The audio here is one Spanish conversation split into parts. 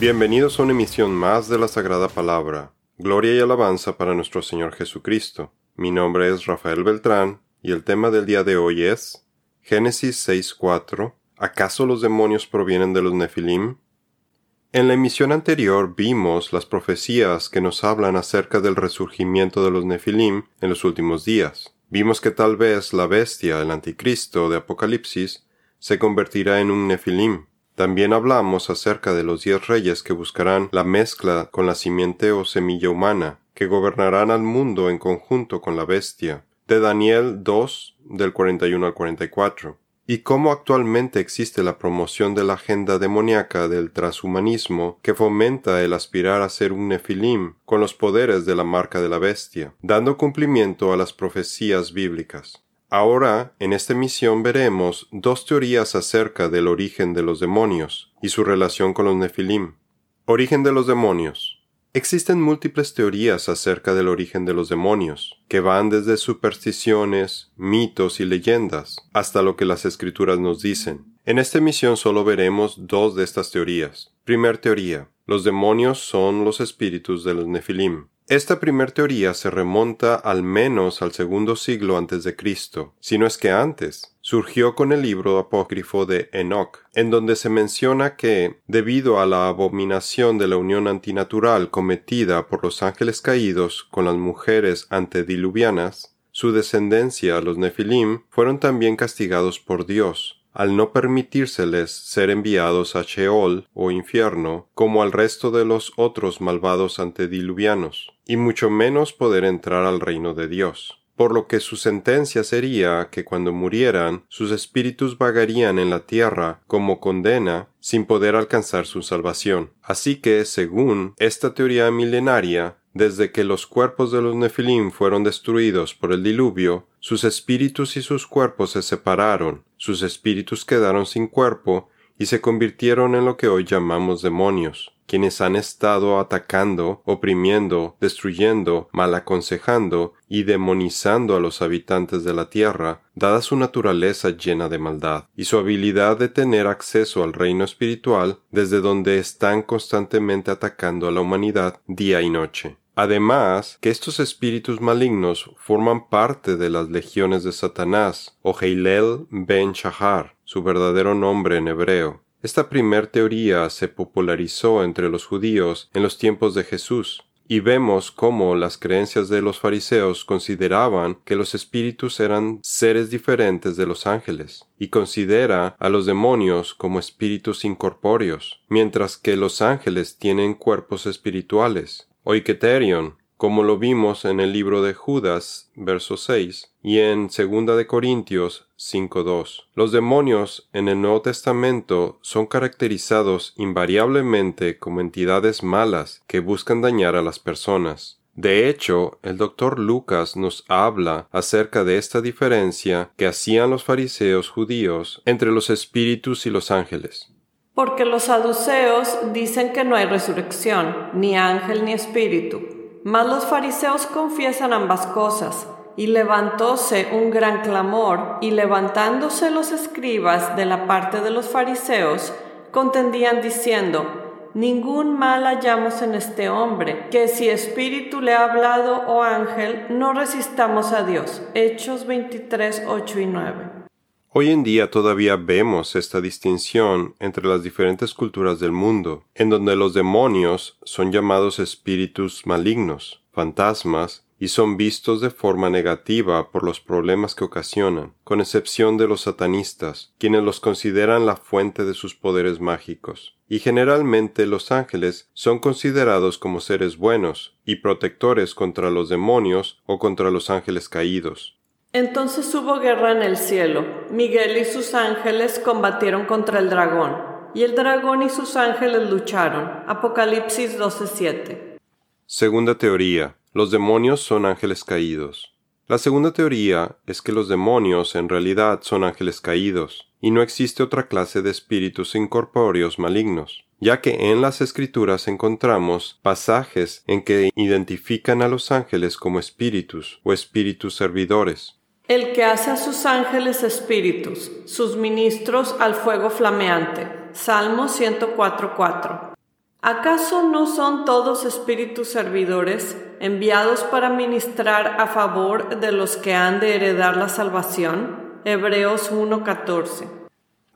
Bienvenidos a una emisión más de la Sagrada Palabra. Gloria y alabanza para nuestro Señor Jesucristo. Mi nombre es Rafael Beltrán y el tema del día de hoy es Génesis 6.4 ¿Acaso los demonios provienen de los Nefilim? En la emisión anterior vimos las profecías que nos hablan acerca del resurgimiento de los Nefilim en los últimos días. Vimos que tal vez la bestia, el anticristo de Apocalipsis, se convertirá en un Nefilim. También hablamos acerca de los diez reyes que buscarán la mezcla con la simiente o semilla humana, que gobernarán al mundo en conjunto con la bestia, de Daniel 2 del 41 al 44 y cómo actualmente existe la promoción de la agenda demoníaca del transhumanismo que fomenta el aspirar a ser un nefilim con los poderes de la marca de la bestia, dando cumplimiento a las profecías bíblicas. Ahora, en esta misión veremos dos teorías acerca del origen de los demonios y su relación con los nefilim. Origen de los demonios. Existen múltiples teorías acerca del origen de los demonios, que van desde supersticiones, mitos y leyendas, hasta lo que las escrituras nos dicen. En esta emisión solo veremos dos de estas teorías. Primer teoría. Los demonios son los espíritus de los Nefilim. Esta primer teoría se remonta al menos al segundo siglo antes de Cristo, si no es que antes. Surgió con el libro apócrifo de Enoch, en donde se menciona que, debido a la abominación de la unión antinatural cometida por los ángeles caídos con las mujeres antediluvianas, su descendencia, los Nefilim, fueron también castigados por Dios, al no permitírseles ser enviados a Sheol o infierno como al resto de los otros malvados antediluvianos, y mucho menos poder entrar al reino de Dios. Por lo que su sentencia sería que cuando murieran, sus espíritus vagarían en la tierra como condena sin poder alcanzar su salvación. Así que, según esta teoría milenaria, desde que los cuerpos de los Nefilim fueron destruidos por el diluvio, sus espíritus y sus cuerpos se separaron, sus espíritus quedaron sin cuerpo y se convirtieron en lo que hoy llamamos demonios, quienes han estado atacando, oprimiendo, destruyendo, malaconsejando y demonizando a los habitantes de la tierra, dada su naturaleza llena de maldad, y su habilidad de tener acceso al reino espiritual desde donde están constantemente atacando a la humanidad día y noche. Además, que estos espíritus malignos forman parte de las legiones de Satanás, o Heilel ben Shahar, su verdadero nombre en hebreo. Esta primer teoría se popularizó entre los judíos en los tiempos de Jesús, y vemos cómo las creencias de los fariseos consideraban que los espíritus eran seres diferentes de los ángeles, y considera a los demonios como espíritus incorpóreos, mientras que los ángeles tienen cuerpos espirituales. Oiketerion, como lo vimos en el libro de Judas, verso 6, y en segunda de Corintios 5.2. Los demonios en el Nuevo Testamento son caracterizados invariablemente como entidades malas que buscan dañar a las personas. De hecho, el doctor Lucas nos habla acerca de esta diferencia que hacían los fariseos judíos entre los espíritus y los ángeles. Porque los saduceos dicen que no hay resurrección, ni ángel ni espíritu. Mas los fariseos confiesan ambas cosas. Y levantóse un gran clamor, y levantándose los escribas de la parte de los fariseos, contendían diciendo, Ningún mal hallamos en este hombre, que si espíritu le ha hablado o ángel, no resistamos a Dios. Hechos 23, 8 y 9. Hoy en día todavía vemos esta distinción entre las diferentes culturas del mundo, en donde los demonios son llamados espíritus malignos, fantasmas, y son vistos de forma negativa por los problemas que ocasionan, con excepción de los satanistas, quienes los consideran la fuente de sus poderes mágicos. Y generalmente los ángeles son considerados como seres buenos y protectores contra los demonios o contra los ángeles caídos. Entonces hubo guerra en el cielo. Miguel y sus ángeles combatieron contra el dragón, y el dragón y sus ángeles lucharon. Apocalipsis 12:7. Segunda teoría. Los demonios son ángeles caídos. La segunda teoría es que los demonios en realidad son ángeles caídos, y no existe otra clase de espíritus incorpóreos malignos, ya que en las escrituras encontramos pasajes en que identifican a los ángeles como espíritus o espíritus servidores. El que hace a sus ángeles espíritus, sus ministros al fuego flameante. Salmo 104.4. ¿Acaso no son todos espíritus servidores enviados para ministrar a favor de los que han de heredar la salvación? Hebreos 1:14.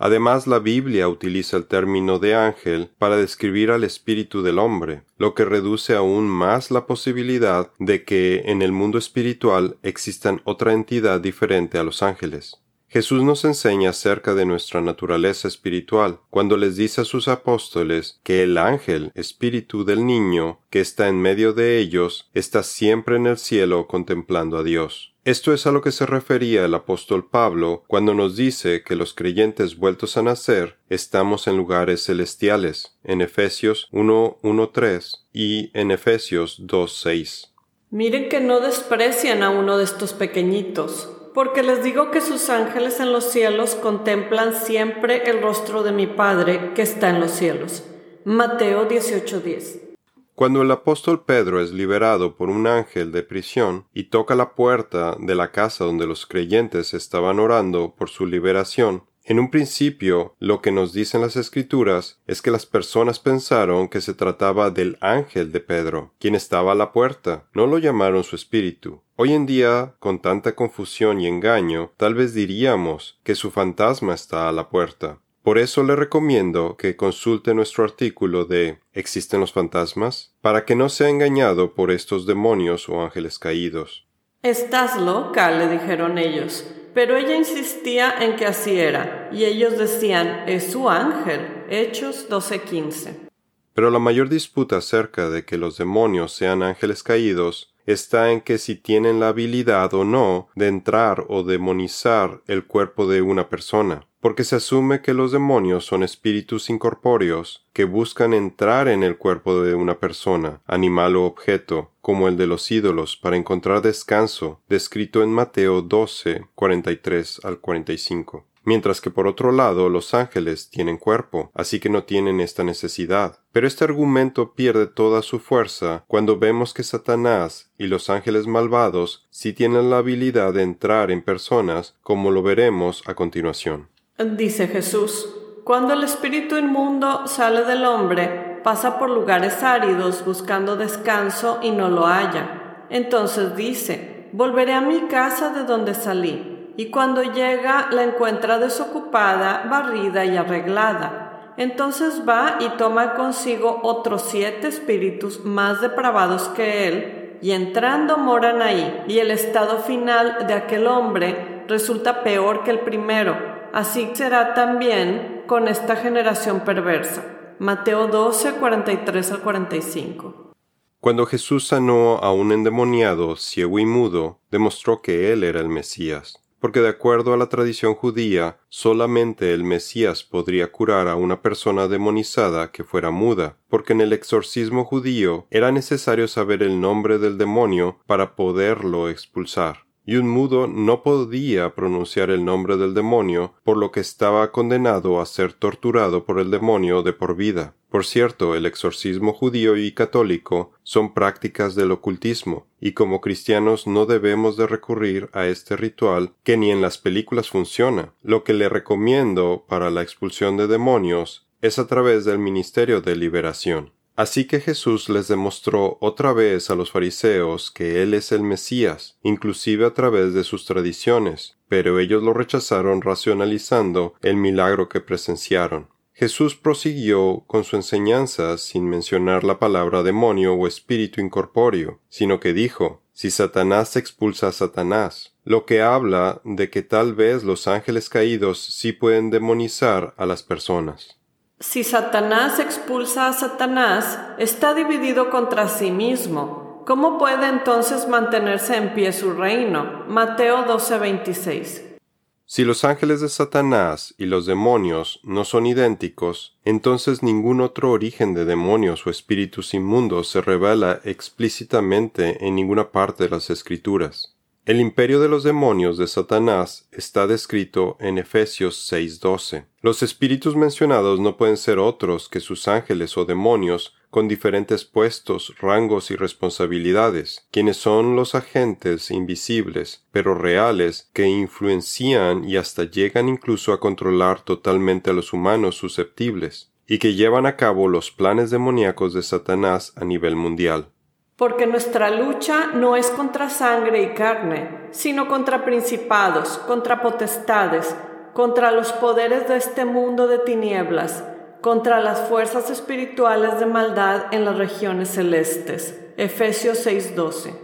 Además, la Biblia utiliza el término de ángel para describir al espíritu del hombre, lo que reduce aún más la posibilidad de que en el mundo espiritual existan otra entidad diferente a los ángeles. Jesús nos enseña acerca de nuestra naturaleza espiritual cuando les dice a sus apóstoles que el ángel, espíritu del niño, que está en medio de ellos, está siempre en el cielo contemplando a Dios. Esto es a lo que se refería el apóstol Pablo cuando nos dice que los creyentes vueltos a nacer estamos en lugares celestiales, en Efesios 1.1.3 y en Efesios 2.6. Miren que no desprecian a uno de estos pequeñitos, porque les digo que sus ángeles en los cielos contemplan siempre el rostro de mi Padre que está en los cielos. Mateo 18.10 cuando el apóstol Pedro es liberado por un ángel de prisión y toca la puerta de la casa donde los creyentes estaban orando por su liberación, en un principio lo que nos dicen las escrituras es que las personas pensaron que se trataba del ángel de Pedro, quien estaba a la puerta, no lo llamaron su espíritu. Hoy en día, con tanta confusión y engaño, tal vez diríamos que su fantasma está a la puerta. Por eso le recomiendo que consulte nuestro artículo de ¿Existen los fantasmas? para que no sea engañado por estos demonios o ángeles caídos. Estás loca, le dijeron ellos. Pero ella insistía en que así era, y ellos decían, es su ángel. Hechos 12:15. Pero la mayor disputa acerca de que los demonios sean ángeles caídos está en que si tienen la habilidad o no de entrar o demonizar el cuerpo de una persona porque se asume que los demonios son espíritus incorpóreos que buscan entrar en el cuerpo de una persona, animal o objeto, como el de los ídolos, para encontrar descanso, descrito en Mateo 12, 43 al 45. Mientras que por otro lado los ángeles tienen cuerpo, así que no tienen esta necesidad. Pero este argumento pierde toda su fuerza cuando vemos que Satanás y los ángeles malvados sí tienen la habilidad de entrar en personas, como lo veremos a continuación. Dice Jesús, cuando el espíritu inmundo sale del hombre, pasa por lugares áridos buscando descanso y no lo halla. Entonces dice, volveré a mi casa de donde salí, y cuando llega la encuentra desocupada, barrida y arreglada. Entonces va y toma consigo otros siete espíritus más depravados que él, y entrando moran ahí, y el estado final de aquel hombre resulta peor que el primero así será también con esta generación perversa. Mateo 12, 43 al 45. Cuando Jesús sanó a un endemoniado, ciego y mudo, demostró que él era el Mesías, porque de acuerdo a la tradición judía, solamente el Mesías podría curar a una persona demonizada que fuera muda, porque en el exorcismo judío era necesario saber el nombre del demonio para poderlo expulsar y un mudo no podía pronunciar el nombre del demonio, por lo que estaba condenado a ser torturado por el demonio de por vida. Por cierto, el exorcismo judío y católico son prácticas del ocultismo, y como cristianos no debemos de recurrir a este ritual que ni en las películas funciona. Lo que le recomiendo para la expulsión de demonios es a través del ministerio de liberación. Así que Jesús les demostró otra vez a los fariseos que Él es el Mesías, inclusive a través de sus tradiciones, pero ellos lo rechazaron racionalizando el milagro que presenciaron. Jesús prosiguió con su enseñanza sin mencionar la palabra demonio o espíritu incorpóreo, sino que dijo si Satanás expulsa a Satanás, lo que habla de que tal vez los ángeles caídos sí pueden demonizar a las personas. Si Satanás expulsa a Satanás, está dividido contra sí mismo. ¿Cómo puede entonces mantenerse en pie su reino? Mateo 12:26. Si los ángeles de Satanás y los demonios no son idénticos, entonces ningún otro origen de demonios o espíritus inmundos se revela explícitamente en ninguna parte de las escrituras. El imperio de los demonios de Satanás está descrito en Efesios 6:12. Los espíritus mencionados no pueden ser otros que sus ángeles o demonios con diferentes puestos, rangos y responsabilidades, quienes son los agentes invisibles, pero reales, que influencian y hasta llegan incluso a controlar totalmente a los humanos susceptibles. y que llevan a cabo los planes demoníacos de Satanás a nivel mundial. Porque nuestra lucha no es contra sangre y carne, sino contra principados, contra potestades, contra los poderes de este mundo de tinieblas, contra las fuerzas espirituales de maldad en las regiones celestes. Efesios 6:12.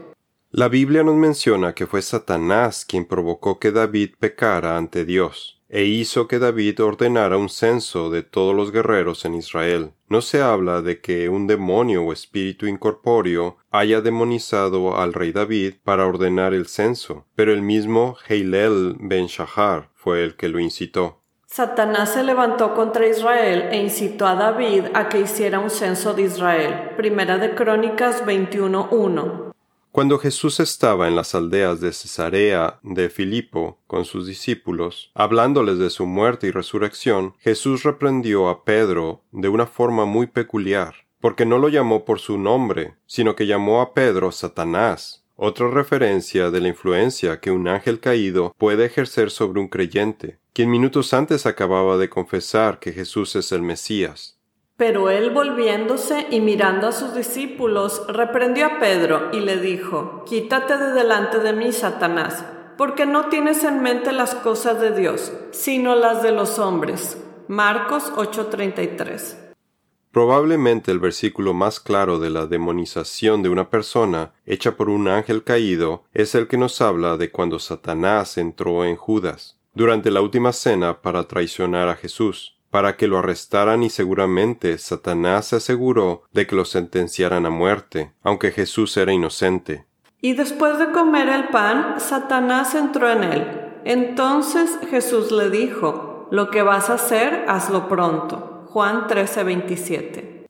La Biblia nos menciona que fue Satanás quien provocó que David pecara ante Dios e hizo que David ordenara un censo de todos los guerreros en Israel. No se habla de que un demonio o espíritu incorpóreo haya demonizado al rey David para ordenar el censo, pero el mismo Heilel ben Shahar fue el que lo incitó. Satanás se levantó contra Israel e incitó a David a que hiciera un censo de Israel. Primera de Crónicas 21.1. Cuando Jesús estaba en las aldeas de Cesarea de Filipo con sus discípulos, hablándoles de su muerte y resurrección, Jesús reprendió a Pedro de una forma muy peculiar, porque no lo llamó por su nombre, sino que llamó a Pedro Satanás, otra referencia de la influencia que un ángel caído puede ejercer sobre un creyente, quien minutos antes acababa de confesar que Jesús es el Mesías. Pero él volviéndose y mirando a sus discípulos, reprendió a Pedro y le dijo, Quítate de delante de mí, Satanás, porque no tienes en mente las cosas de Dios, sino las de los hombres. Marcos 8:33 Probablemente el versículo más claro de la demonización de una persona hecha por un ángel caído es el que nos habla de cuando Satanás entró en Judas. Durante la última cena para traicionar a Jesús para que lo arrestaran y seguramente Satanás se aseguró de que lo sentenciaran a muerte, aunque Jesús era inocente. Y después de comer el pan, Satanás entró en él. Entonces Jesús le dijo, Lo que vas a hacer, hazlo pronto. Juan 13:27.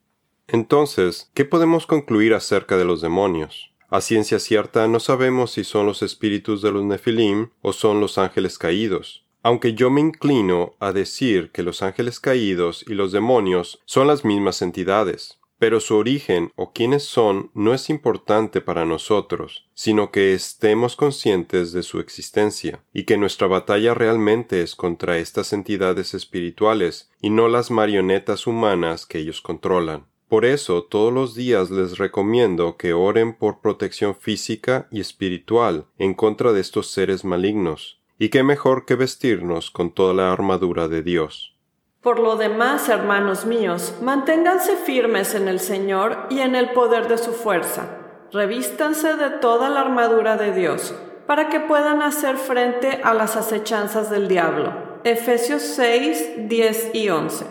Entonces, ¿qué podemos concluir acerca de los demonios? A ciencia cierta no sabemos si son los espíritus de los Nefilim o son los ángeles caídos. Aunque yo me inclino a decir que los ángeles caídos y los demonios son las mismas entidades, pero su origen o quiénes son no es importante para nosotros, sino que estemos conscientes de su existencia, y que nuestra batalla realmente es contra estas entidades espirituales y no las marionetas humanas que ellos controlan. Por eso todos los días les recomiendo que oren por protección física y espiritual en contra de estos seres malignos, y qué mejor que vestirnos con toda la armadura de Dios. Por lo demás, hermanos míos, manténganse firmes en el Señor y en el poder de su fuerza. Revístanse de toda la armadura de Dios, para que puedan hacer frente a las acechanzas del diablo. Efesios 6, 10 y 11.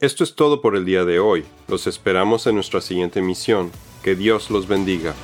Esto es todo por el día de hoy. Los esperamos en nuestra siguiente misión. Que Dios los bendiga.